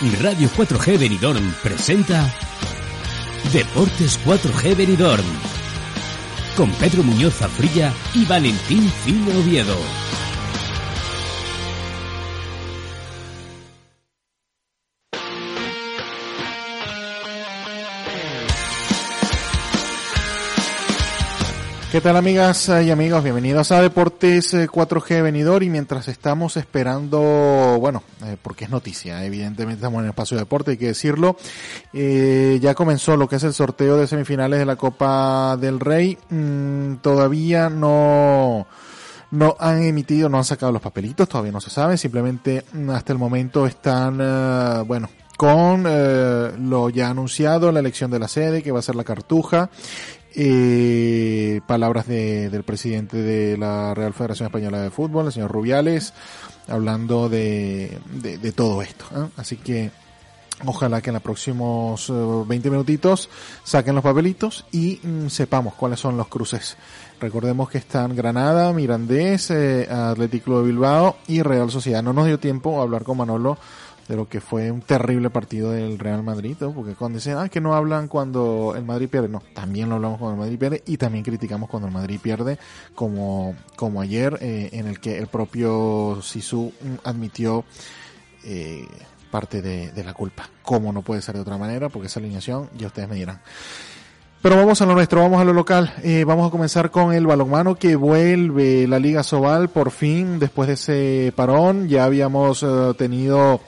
Radio 4G Benidorm presenta Deportes 4G Benidorm con Pedro Muñoz Afrilla y Valentín Fino Oviedo. ¿Qué tal amigas y amigos? Bienvenidos a Deportes 4G eh, Venidor y mientras estamos esperando, bueno, eh, porque es noticia, evidentemente estamos en el espacio de deporte, hay que decirlo, eh, ya comenzó lo que es el sorteo de semifinales de la Copa del Rey, mm, todavía no, no han emitido, no han sacado los papelitos, todavía no se sabe, simplemente mm, hasta el momento están, eh, bueno, con eh, lo ya anunciado, la elección de la sede, que va a ser la Cartuja, eh, palabras de, del presidente de la Real Federación Española de Fútbol, el señor Rubiales, hablando de, de, todo esto. ¿eh? Así que ojalá que en los próximos 20 minutitos saquen los papelitos y mm, sepamos cuáles son los cruces. Recordemos que están Granada, Mirandés, eh, Atlético de Bilbao y Real Sociedad. No nos dio tiempo a hablar con Manolo de lo que fue un terrible partido del Real Madrid, porque cuando dicen, ah, que no hablan cuando el Madrid pierde, no, también lo hablamos cuando el Madrid pierde y también criticamos cuando el Madrid pierde, como, como ayer, eh, en el que el propio Sisu admitió eh, parte de, la culpa. ¿Cómo no puede ser de otra manera? Porque esa alineación, ya ustedes me dirán. Pero vamos a lo nuestro, vamos a lo local. Eh, vamos a comenzar con el balonmano que vuelve la Liga Sobal por fin después de ese parón. Ya habíamos eh, tenido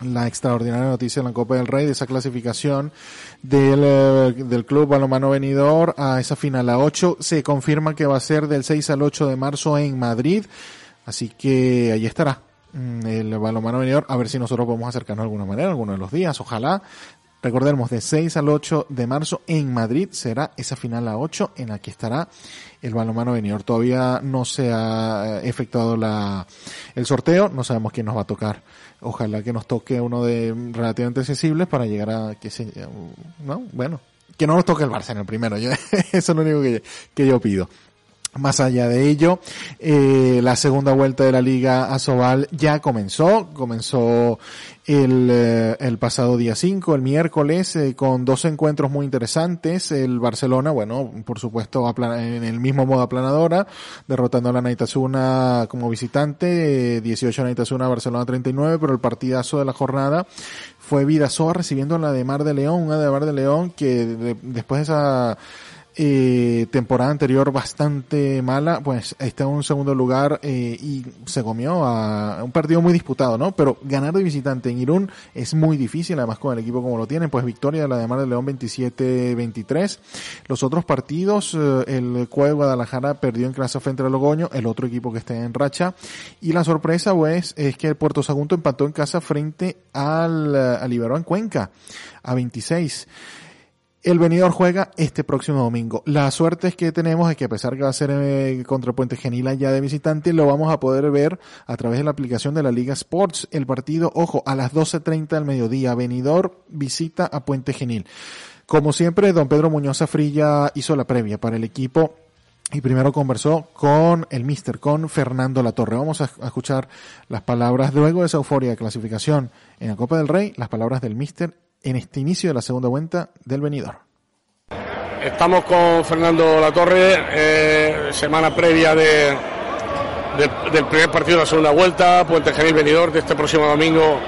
la extraordinaria noticia en la Copa del Rey de esa clasificación del, eh, del Club Balomano Venidor a esa final a 8. Se confirma que va a ser del 6 al 8 de marzo en Madrid. Así que ahí estará mm, el Balomano Venidor. A ver si nosotros podemos acercarnos de alguna manera, alguno de los días. Ojalá. Recordemos, de 6 al 8 de marzo en Madrid será esa final a 8 en la que estará el balonmano venidor. Todavía no se ha efectuado la, el sorteo, no sabemos quién nos va a tocar. Ojalá que nos toque uno de relativamente sensibles para llegar a que se, no, bueno, que no nos toque el Barça en el primero. Yo, eso es lo único que yo pido. Más allá de ello, eh, la segunda vuelta de la Liga Asobal ya comenzó, comenzó el, eh, el pasado día 5, el miércoles, eh, con dos encuentros muy interesantes. El Barcelona, bueno, por supuesto, en el mismo modo aplanadora, derrotando a la Naitasuna como visitante, 18 a Naitasuna, Barcelona 39, pero el partidazo de la jornada fue Vidasoa recibiendo la de Mar de León, una de Mar de León que después de esa eh, temporada anterior bastante mala, pues está en un segundo lugar eh, y se comió a un partido muy disputado, ¿no? Pero ganar de visitante en Irún es muy difícil, además con el equipo como lo tienen, pues victoria de la de Mar de León 27-23. Los otros partidos, eh, el de Guadalajara perdió en clase frente a Logoño, el otro equipo que está en racha, y la sorpresa pues es que el Puerto Sagunto empató en casa frente al, al Iberó en Cuenca a 26. El venidor juega este próximo domingo. La suerte es que tenemos es que a pesar que va a ser eh, contra Puente Genil ya de visitante, lo vamos a poder ver a través de la aplicación de la Liga Sports. El partido, ojo, a las 12.30 del mediodía. Venidor visita a Puente Genil. Como siempre, don Pedro Muñoz Afrilla hizo la previa para el equipo y primero conversó con el mister, con Fernando Latorre. Vamos a, escuchar las palabras, luego de esa euforia de clasificación en la Copa del Rey, las palabras del mister en este inicio de la segunda vuelta del venidor. Estamos con Fernando Latorre, eh, semana previa de, del primer partido de la segunda vuelta, Puente Genil Venidor, de este próximo domingo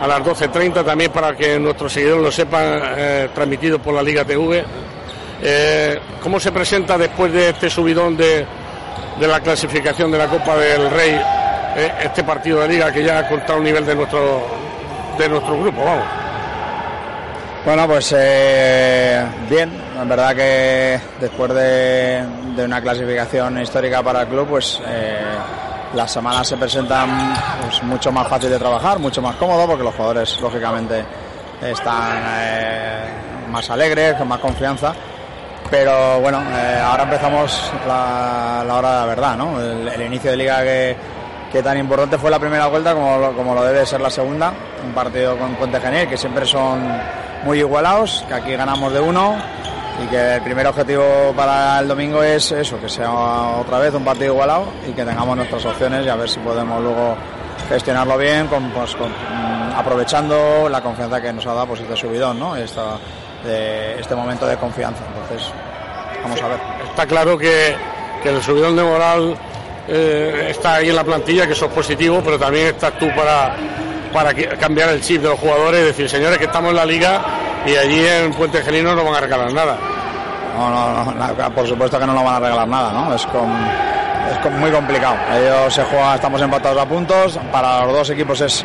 a las 12.30, también para que nuestros seguidores lo sepan, eh, transmitido por la Liga TV. Eh, ¿Cómo se presenta después de este subidón de, de la clasificación de la Copa del Rey eh, este partido de liga que ya ha contado un nivel de nuestro, de nuestro grupo? Vamos. Bueno, pues eh, bien, en verdad que después de, una clasificación histórica para el club, pues eh, las semanas se presentan pues, mucho más fácil de trabajar, mucho más cómodo, porque los jugadores, lógicamente, están eh, más alegres, con más confianza. Pero bueno, eh, ahora empezamos la, hora de la verdad, ¿no? El, inicio de liga que, que, tan importante fue la primera vuelta como lo, como lo debe ser la segunda. Un partido con Puente Genial, que siempre son muy igualados, que aquí ganamos de uno y que el primer objetivo para el domingo es eso, que sea otra vez un partido igualado y que tengamos nuestras opciones y a ver si podemos luego gestionarlo bien, con, pues, mm, aprovechando la confianza que nos ha dado pues, este subidón, ¿no? Esta, de, este momento de confianza. Entonces, vamos a ver. Está claro que, que el subidón de moral eh, está ahí en la plantilla, que eso es positivo, pero también estás tú para, para cambiar el chip de los jugadores y decir, señores, que estamos en la liga y allí en Puente Gelino no van a regalar nada. No, no, no, por supuesto que no lo van a regalar nada, ¿no? Es, con, es muy complicado. Ellos se juega, estamos empatados a puntos, para los dos equipos es,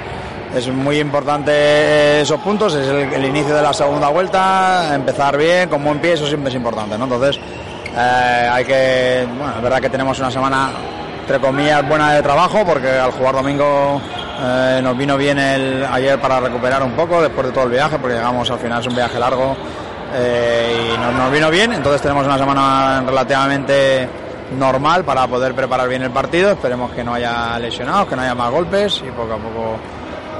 es muy importante esos puntos, es el, inicio de la segunda vuelta, empezar bien, con buen pie, siempre es importante, ¿no? Entonces, eh, hay que, bueno, es verdad que tenemos una semana, entre comillas, buena de trabajo, porque al jugar domingo eh, nos vino bien el ayer para recuperar un poco después de todo el viaje, porque llegamos al final, es un viaje largo eh, y nos, vino bien. Entonces tenemos una semana relativamente normal para poder preparar bien el partido. Esperemos que no haya lesionados, que no haya más golpes y poco a poco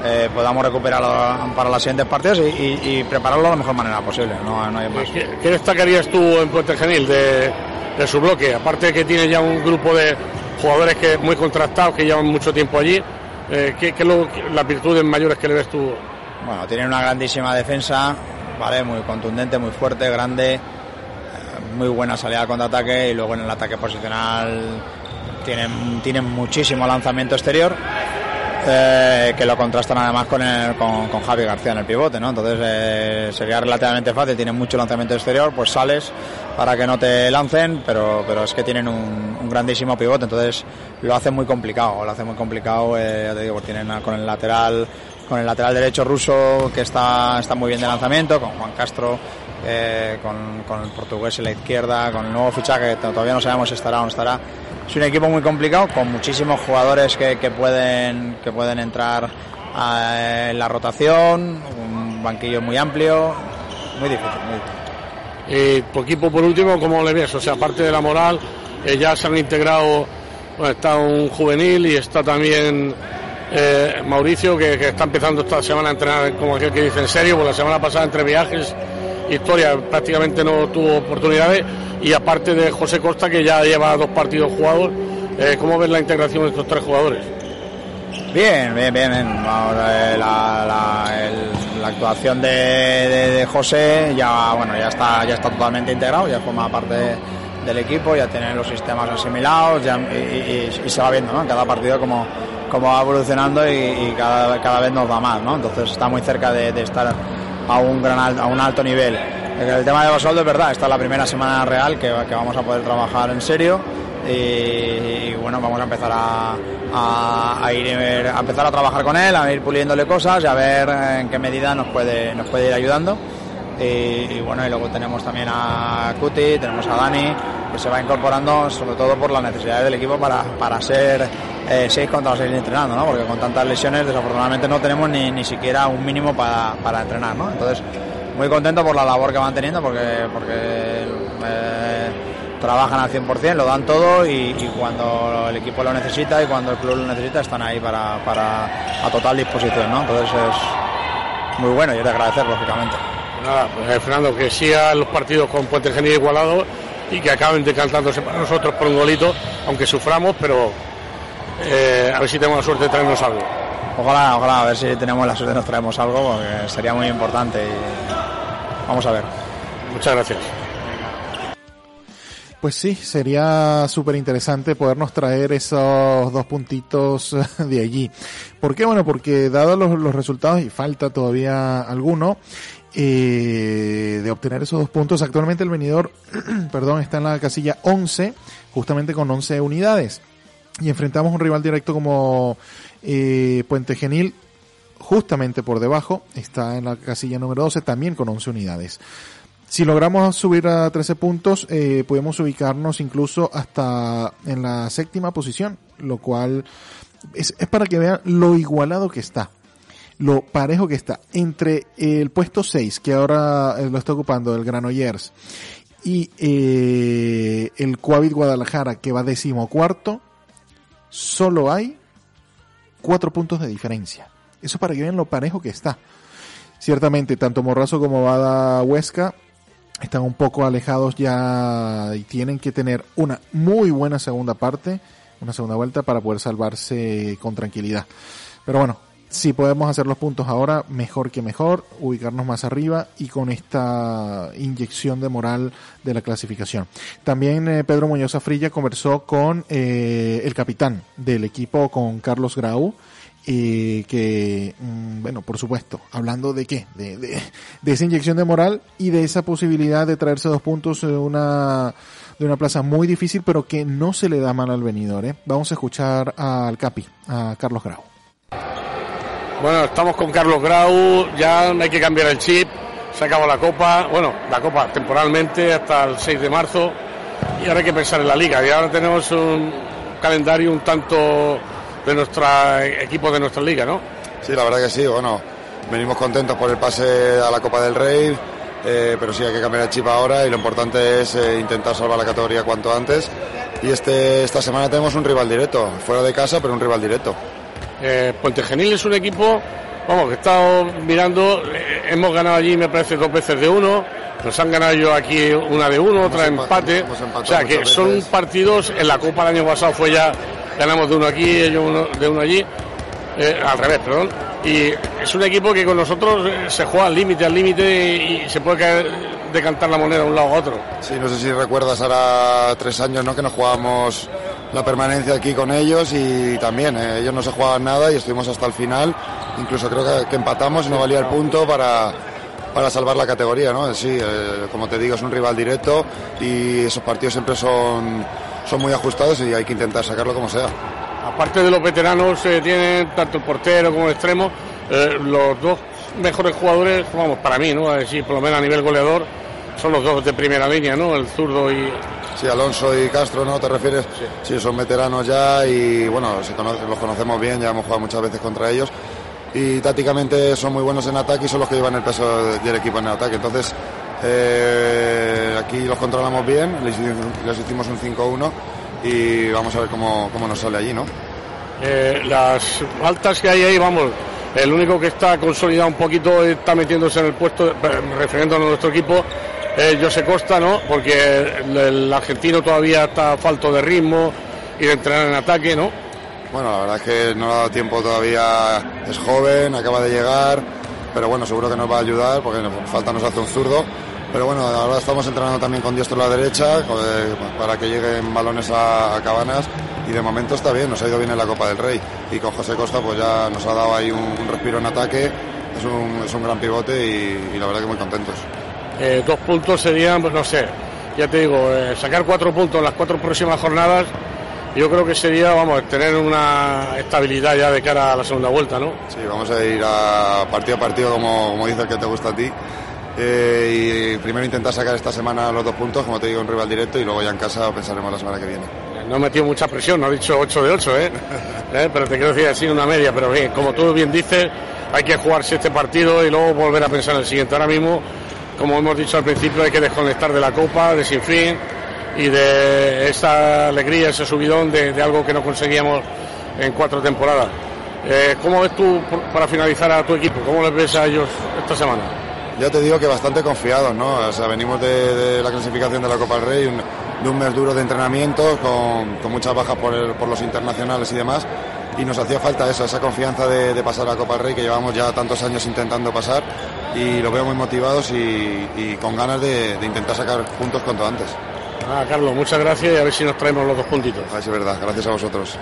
eh, podamos recuperarlo para los siguientes partidos y, prepararlo de la mejor manera posible. No, no hay más. ¿Qué, destacarías tú en Puente Genil de, de su bloque? Aparte de que tiene ya un grupo de jugadores que muy contrastados que llevan mucho tiempo allí. Eh, ¿Qué, qué lo, las virtudes mayores que le ves tú? Bueno, tiene una grandísima defensa, ¿vale? muy contundente, muy fuerte, grande, eh, muy buena salida al contraataque y luego en el ataque posicional tienen, tienen muchísimo lanzamiento exterior. Eh, que lo contrastan además con, el, con, con, Javi García en el pivote, ¿no? Entonces eh, sería relativamente fácil, tienen mucho lanzamiento exterior, pues sales para que no te lancen, pero, pero es que tienen un, grandísimo pivote, entonces lo hace muy complicado, lo hace muy complicado, eh, ya te digo, tienen con el lateral con el lateral derecho ruso que está, está muy bien de lanzamiento, con Juan Castro, con, con, el portugués en la izquierda, con el nuevo fichaje que todavía no sabemos si estará o no estará. Es un equipo muy complicado, con muchísimos jugadores que, que pueden, que pueden entrar en la rotación, un banquillo muy amplio, muy difícil, muy difícil. Eh, tu equipo por último, ¿cómo le ves? O sea, aparte de la moral, eh, ya se han integrado, está un juvenil y está también eh, Mauricio, que, está empezando esta semana a entrenar, como aquel que dice en serio, porque la semana pasada entre viajes, historia, prácticamente no tuvo oportunidades, y aparte de José Costa, que ya lleva dos partidos jugados, ¿cómo ves la integración de estos tres jugadores? Bien, bien, bien. Eh, la, actuación de, José ya, bueno, ya está, ya está totalmente integrado, ya forma parte del equipo, ya tiene los sistemas asimilados y, se va viendo, ¿no? Cada partido como, como va evolucionando y, cada, cada, vez nos da más, ¿no? Entonces está muy cerca de, estar a un gran a un alto nivel. El tema de Basoldo es verdad, esta es la primera semana real que, que vamos a poder trabajar en serio y, bueno, vamos a empezar a, ir a empezar a trabajar con él, a ir puliéndole cosas y a ver en qué medida nos puede, nos puede ir ayudando. Y, bueno, y luego tenemos también a Cuti, tenemos a Dani, que se va incorporando sobre todo por las necesidades del equipo para, para ser 6 eh, contra 6 entrenando, ¿no? porque con tantas lesiones desafortunadamente no tenemos ni, ni siquiera un mínimo para, para entrenar. ¿no? Entonces, muy contento por la labor que van teniendo porque, porque eh, trabajan al 100%, lo dan todo y, cuando el equipo lo necesita y cuando el club lo necesita están ahí para, a total disposición, ¿no? Entonces es muy bueno y es de agradecer, lógicamente. Nada, pues eh, Fernando, que sigan los partidos con Puente Genil igualado y que acaben decantándose para nosotros por un golito, aunque suframos, pero eh, a ver si tenemos la suerte de traernos algo. Ojalá, ojalá, a ver si tenemos la suerte de nos traemos algo, porque sería muy importante y vamos a ver. Muchas gracias. Pues sí, sería súper interesante podernos traer esos dos puntitos de allí. ¿Por qué? Bueno, porque dado los, resultados, y falta todavía alguno, eh, de obtener esos dos puntos, actualmente el venidor, perdón, está en la casilla 11, justamente con 11 unidades. Y enfrentamos un rival directo como eh, Puente Genil, justamente por debajo, está en la casilla número 12, también con 11 unidades. Si logramos subir a 13 puntos, eh, podemos ubicarnos incluso hasta en la séptima posición, lo cual es, es para que vean lo igualado que está lo parejo que está entre el puesto 6, que ahora eh, lo está ocupando el Granollers, y eh, el Coavit Guadalajara, que va decimocuarto, solo hay cuatro puntos de diferencia. Eso para que vean lo parejo que está. Ciertamente, tanto Morrazo como Bada Huesca están un poco alejados ya y tienen que tener una muy buena segunda parte, una segunda vuelta para poder salvarse con tranquilidad. Pero bueno, si podemos hacer los puntos ahora, mejor que mejor, ubicarnos más arriba y con esta inyección de moral de la clasificación. También eh, Pedro Muñoz Afrilla conversó con eh, el capitán del equipo, con Carlos Grau, y que, mm, bueno, por supuesto, hablando de qué, de, de, de, esa inyección de moral y de esa posibilidad de traerse dos puntos de una, de una plaza muy difícil, pero que no se le da mal al venidor. ¿eh? Vamos a escuchar al Capi, a Carlos Grau. Bueno, estamos con Carlos Grau, ya hay que cambiar el chip, se acabó la copa, bueno, la copa temporalmente hasta el 6 de marzo y ahora hay que pensar en la liga y ahora tenemos un calendario un tanto de nuestro equipo de nuestra liga, ¿no? Sí, la verdad que sí, bueno, venimos contentos por el pase a la Copa del Rey, eh, pero sí hay que cambiar el chip ahora y lo importante es eh, intentar salvar la categoría cuanto antes. Y este, esta semana tenemos un rival directo, fuera de casa, pero un rival directo. Eh, Puente Genil es un equipo, vamos, que he estado mirando, eh, hemos ganado allí, me parece, dos veces de uno, nos han ganado yo aquí una de uno, otra empate, o sea que son partidos, en la Copa el año pasado fue ya, ganamos de uno aquí, ellos uno, de uno allí, eh, al revés, perdón, y es un equipo que con nosotros eh, se juega al límite, al límite y, y se puede caer, decantar la moneda de un lado a otro. Sí, no sé si recuerdas ahora tres años, ¿no? Que nos jugábamos la permanencia aquí con ellos y también eh, ellos no se jugaban nada y estuvimos hasta el final. Incluso creo que, empatamos y no valía el punto para, para salvar la categoría, ¿no? Sí, eh, como te digo, es un rival directo y esos partidos siempre son, son muy ajustados y hay que intentar sacarlo como sea. Aparte de los veteranos, eh, tienen tanto el portero como el extremo, eh, los dos mejores jugadores, vamos, para mí, ¿no? A decir, por lo menos a nivel goleador, son los dos de primera línea, ¿no? El zurdo y, Sí, Alonso y Castro, ¿no? ¿Te refieres? Sí, sí son veteranos ya y bueno, conoce, los conocemos bien, ya hemos jugado muchas veces contra ellos. Y tácticamente son muy buenos en ataque y son los que llevan el peso del equipo en el ataque. Entonces, eh, aquí los controlamos bien, les, les hicimos un 5-1 y vamos a ver cómo, cómo, nos sale allí, ¿no? Eh, las faltas que hay ahí, vamos, el único que está consolidado un poquito está metiéndose en el puesto, refiriéndonos a nuestro equipo, eh, José Costa, ¿no? Porque el, argentino todavía está falto de ritmo y de entrenar en ataque, ¿no? Bueno, la verdad es que no ha dado tiempo todavía, es joven, acaba de llegar, pero bueno, seguro que nos va a ayudar porque falta nos hace un zurdo. Pero bueno, ahora estamos entrenando también con diestro a la derecha para que lleguen balones a, Cabanas y de momento está bien, nos ha ido bien en la Copa del Rey. Y con José Costa pues ya nos ha dado ahí un, un respiro en ataque, es un, es un gran pivote y, y la verdad que muy contentos eh, dos puntos serían, pues no sé, ya te digo, eh, sacar cuatro puntos en las cuatro próximas jornadas, yo creo que sería, vamos, tener una estabilidad ya de cara a la segunda vuelta, ¿no? Sí, vamos a ir a partido a partido, como, como dices que te gusta a ti. Eh, y primero intentar sacar esta semana los dos puntos, como te digo, en rival directo, y luego ya en casa pensaremos la semana que viene. No he metido mucha presión, no he dicho 8 de 8, ¿eh? ¿eh? Pero te quiero decir así una media, pero bien, como tú bien dices, hay que jugarse este partido y luego volver a pensar en el siguiente. Ahora mismo como hemos dicho al principio, hay que desconectar de la Copa, de Sinfín y de esa alegría, ese subidón de, de algo que no conseguíamos en cuatro temporadas. Eh, ¿Cómo ves tú, para finalizar, a tu equipo? ¿Cómo les ves a ellos esta semana? Ya te digo que bastante confiados, ¿no? O sea, venimos de, de la clasificación de la Copa del Rey, un, de un mes duro de entrenamiento, con, con muchas bajas por, el, por, los internacionales y demás, y nos hacía falta eso, esa confianza de, de, pasar a Copa del Rey, que llevamos ya tantos años intentando pasar, y los veo muy motivados y, y con ganas de, de, intentar sacar puntos cuanto antes. Ah, Carlos, muchas gracias y a ver si nos traemos los dos puntitos. Ah, es verdad, gracias a vosotros.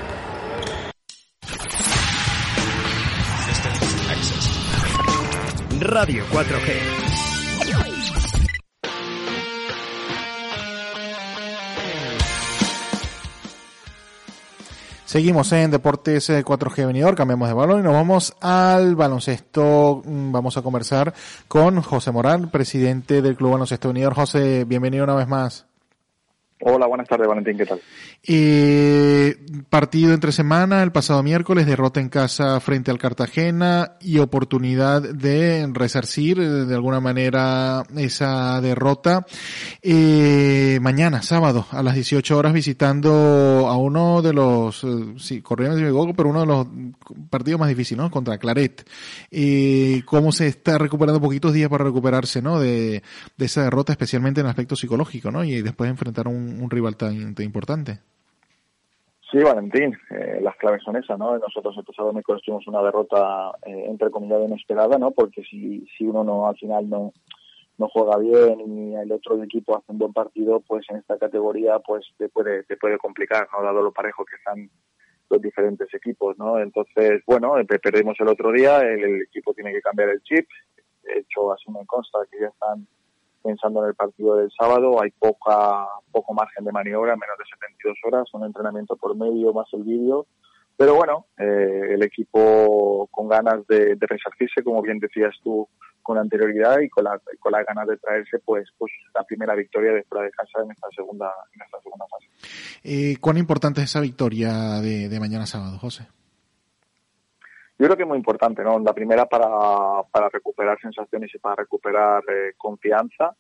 Radio 4G. Seguimos en Deportes 4G eh, Venidor, cambiamos de balón y nos vamos al baloncesto. Mm, vamos a conversar con José Morán, presidente del Club Baloncesto Venidor. José, bienvenido una vez más. Hola, buenas tardes, Valentín, ¿qué tal? Eh, partido entre semana, el pasado miércoles, derrota en casa frente al Cartagena y oportunidad de resarcir eh, de alguna manera esa derrota. Eh, mañana, sábado, a las 18 horas, visitando a uno de los, eh, sí, corriendo de mi pero uno de los partidos más difíciles, ¿no? Contra Claret. Eh, ¿Cómo se está recuperando poquitos días para recuperarse, ¿no? De, esa derrota, especialmente en aspecto psicológico, ¿no? Y después enfrentar un un, rival tan, importante. Sí, Valentín, eh, las claves son esas, ¿no? Nosotros el pasado miércoles tuvimos una derrota, eh, entre comillas, inesperada, ¿no? Porque si, si uno no al final no, no juega bien y el otro equipo hace un buen partido, pues en esta categoría pues te puede, te puede complicar, ¿no? Dado lo parejo que están los diferentes equipos, ¿no? Entonces, bueno, perdimos el otro día, el, el equipo tiene que cambiar el chip, de hecho así me consta que ya están pensando en el partido del sábado, hay poca, poco margen de maniobra, menos de 72 horas, un entrenamiento por medio más el vídeo. Pero bueno, eh, el equipo con ganas de, resarcirse, como bien decías tú, con anterioridad y con, la, con las ganas de traerse pues, pues la primera victoria de fuera de casa en esta segunda, en esta segunda fase. Eh, ¿Cuán importante es esa victoria de, de mañana sábado, José? Yo creo que es muy importante, ¿no? La primera para, para recuperar sensaciones y para recuperar eh, confianza.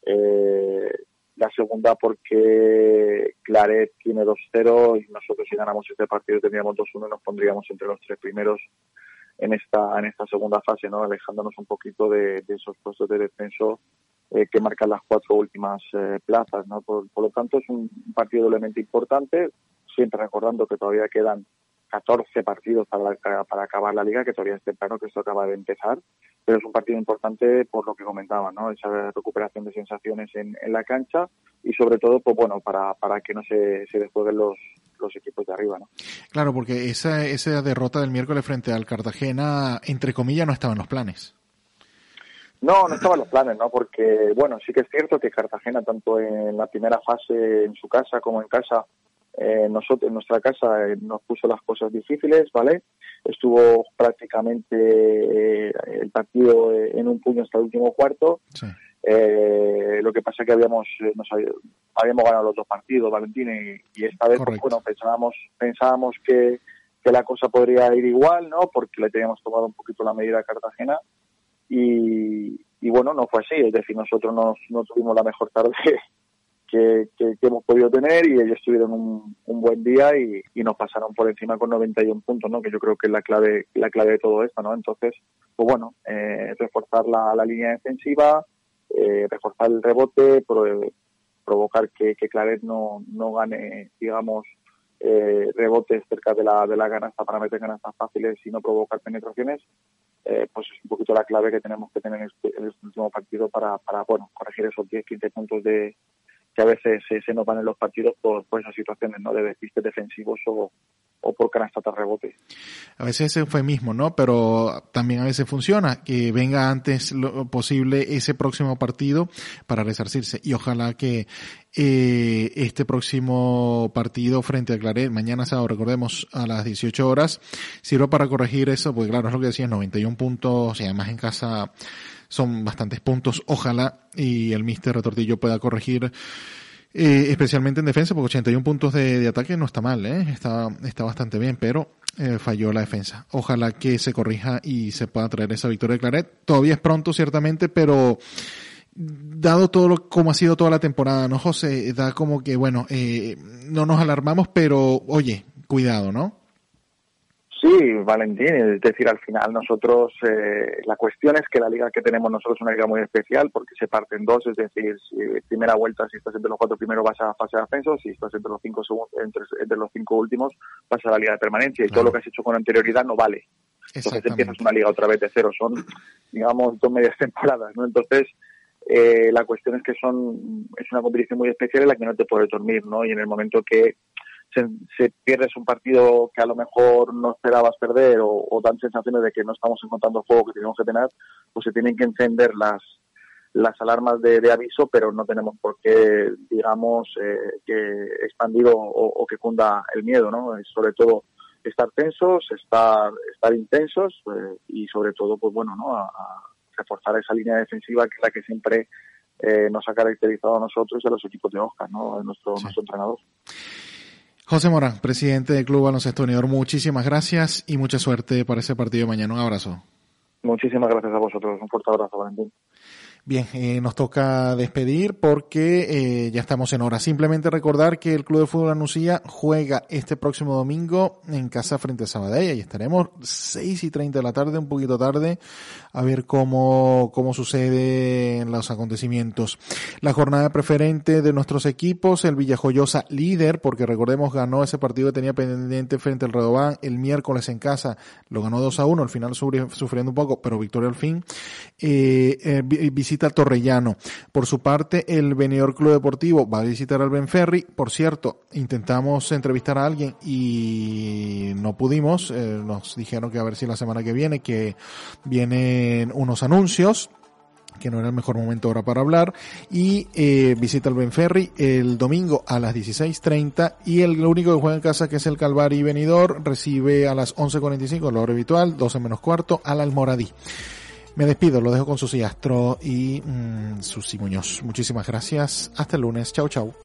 Eh, la segunda porque Claret tiene 2-0 y nosotros si ganamos este partido tendríamos 2-1 y nos pondríamos entre los tres primeros en esta en esta segunda fase, ¿no? Alejándonos un poquito de, esos puestos de descenso eh, que marcan las cuatro últimas plazas, ¿no? Por, por, lo tanto es un partido doblemente importante, siempre recordando que todavía quedan 14 partidos para, para acabar la liga, que todavía es temprano, que esto acaba de empezar, pero es un partido importante por lo que comentaba, ¿no? Esa recuperación de sensaciones en, en la cancha y sobre todo, pues bueno, para, para que no se, se desjueguen los, los equipos de arriba, ¿no? Claro, porque esa, esa derrota del miércoles frente al Cartagena, entre comillas, no estaba en los planes. No, no estaba en los planes, ¿no? Porque, bueno, sí que es cierto que Cartagena, tanto en la primera fase en su casa como en casa, eh, nosotros, en nuestra casa eh, nos puso las cosas difíciles, ¿vale? Estuvo prácticamente eh, el partido en un puño hasta el último cuarto. lo que pasa es que habíamos, nos habíamos ganado los dos partidos, Valentín, y, esta vez, pues, bueno, pensábamos, pensábamos que, que la cosa podría ir igual, ¿no? Porque le teníamos tomado un poquito la medida a Cartagena y, y bueno, no fue así, es decir, nosotros no, no tuvimos la mejor tarde que, hemos podido tener y ellos tuvieron un, buen día y, nos pasaron por encima con 91 puntos, ¿no? Que yo creo que es la clave, la clave de todo esto, ¿no? Entonces, pues bueno, eh, reforzar la, línea defensiva, eh, reforzar el rebote, provocar que, que Claret no, no gane, digamos, eh, rebotes cerca de la, de la canasta para meter canastas fáciles y no provocar penetraciones, eh, pues es un poquito la clave que tenemos que tener en este, este último partido para, para bueno, corregir esos 10-15 puntos de, que a veces se, se nos van en los partidos por, por esas situaciones, ¿no? De despistes defensivos o, o por canasta de rebote. A veces es eufemismo, ¿no? Pero también a veces funciona, que venga antes lo posible ese próximo partido para resarcirse. Y ojalá que eh, este próximo partido frente a Claret, mañana sábado, recordemos, a las 18 horas, sirva para corregir eso, porque claro, es lo que decías, 91 puntos, y además en casa son bastantes puntos. Ojalá y el Mister Retortillo pueda corregir eh, especialmente en defensa, porque 81 puntos de, ataque no está mal, ¿eh? está, está bastante bien, pero eh, falló la defensa. Ojalá que se corrija y se pueda traer esa victoria de Claret. Todavía es pronto, ciertamente, pero dado todo lo, como ha sido toda la temporada, ¿no, José? Da como que, bueno, eh, no nos alarmamos, pero oye, cuidado, ¿no? Sí, Valentín, es decir, al final nosotros, eh, la cuestión es que la liga que tenemos nosotros es una liga muy especial porque se parte en dos, es decir, si primera vuelta, si estás entre los cuatro primeros vas a fase de ascenso, si estás entre los cinco segundos, entre, los cinco últimos vas a la liga de permanencia y todo lo que has hecho con anterioridad no vale. Entonces empiezas una liga otra vez de cero, son, digamos, dos medias temporadas, ¿no? Entonces, eh, la cuestión es que son, es una competición muy especial en la que no te puedes dormir, ¿no? Y en el momento que se, pierdes un partido que a lo mejor no esperabas perder o, dan sensaciones de que no estamos encontrando el juego que tenemos que tener, pues se tienen que encender las las alarmas de, aviso, pero no tenemos por qué, digamos, eh, que expandir o, que cunda el miedo, ¿no? sobre todo estar tensos, estar, estar intensos eh, y sobre todo, pues bueno, ¿no? A, reforzar esa línea defensiva que es la que siempre eh, nos ha caracterizado a nosotros y a los equipos de Oscar, ¿no? Nuestro, nuestro entrenador. José Morán, presidente del Club Baloncesto Unidor, muchísimas gracias y mucha suerte para ese partido de mañana. Un abrazo. Muchísimas gracias a vosotros. Un fuerte abrazo, Valentín. Bien, eh, nos toca despedir porque eh, ya estamos en hora. Simplemente recordar que el Club de Fútbol Anuncia juega este próximo domingo en casa frente a Sabadell y estaremos seis y treinta de la tarde, un poquito tarde, a ver cómo, cómo suceden los acontecimientos. La jornada preferente de nuestros equipos, el Villajoyosa líder, porque recordemos ganó ese partido que tenía pendiente frente al Redobán el miércoles en casa, lo ganó 2 a 1, al final sufriendo un poco, pero victoria al fin. Eh, eh visita Torrellano. Por su parte, el Venidor Club Deportivo va a visitar al Benferri. Por cierto, intentamos entrevistar a alguien y no pudimos. Eh, nos dijeron que a ver si la semana que viene, que vienen unos anuncios que no era el mejor momento ahora para hablar, y eh, visita el Benferri el domingo a las 16.30 y el único que juega en casa que es el Calvari Venidor recibe a las 11.45 la hora habitual, 12 menos cuarto, al Almoradí. Me despido, lo dejo con Susi Astro y mmm, Susi Muñoz. Muchísimas gracias. Hasta el lunes. Chau, chau.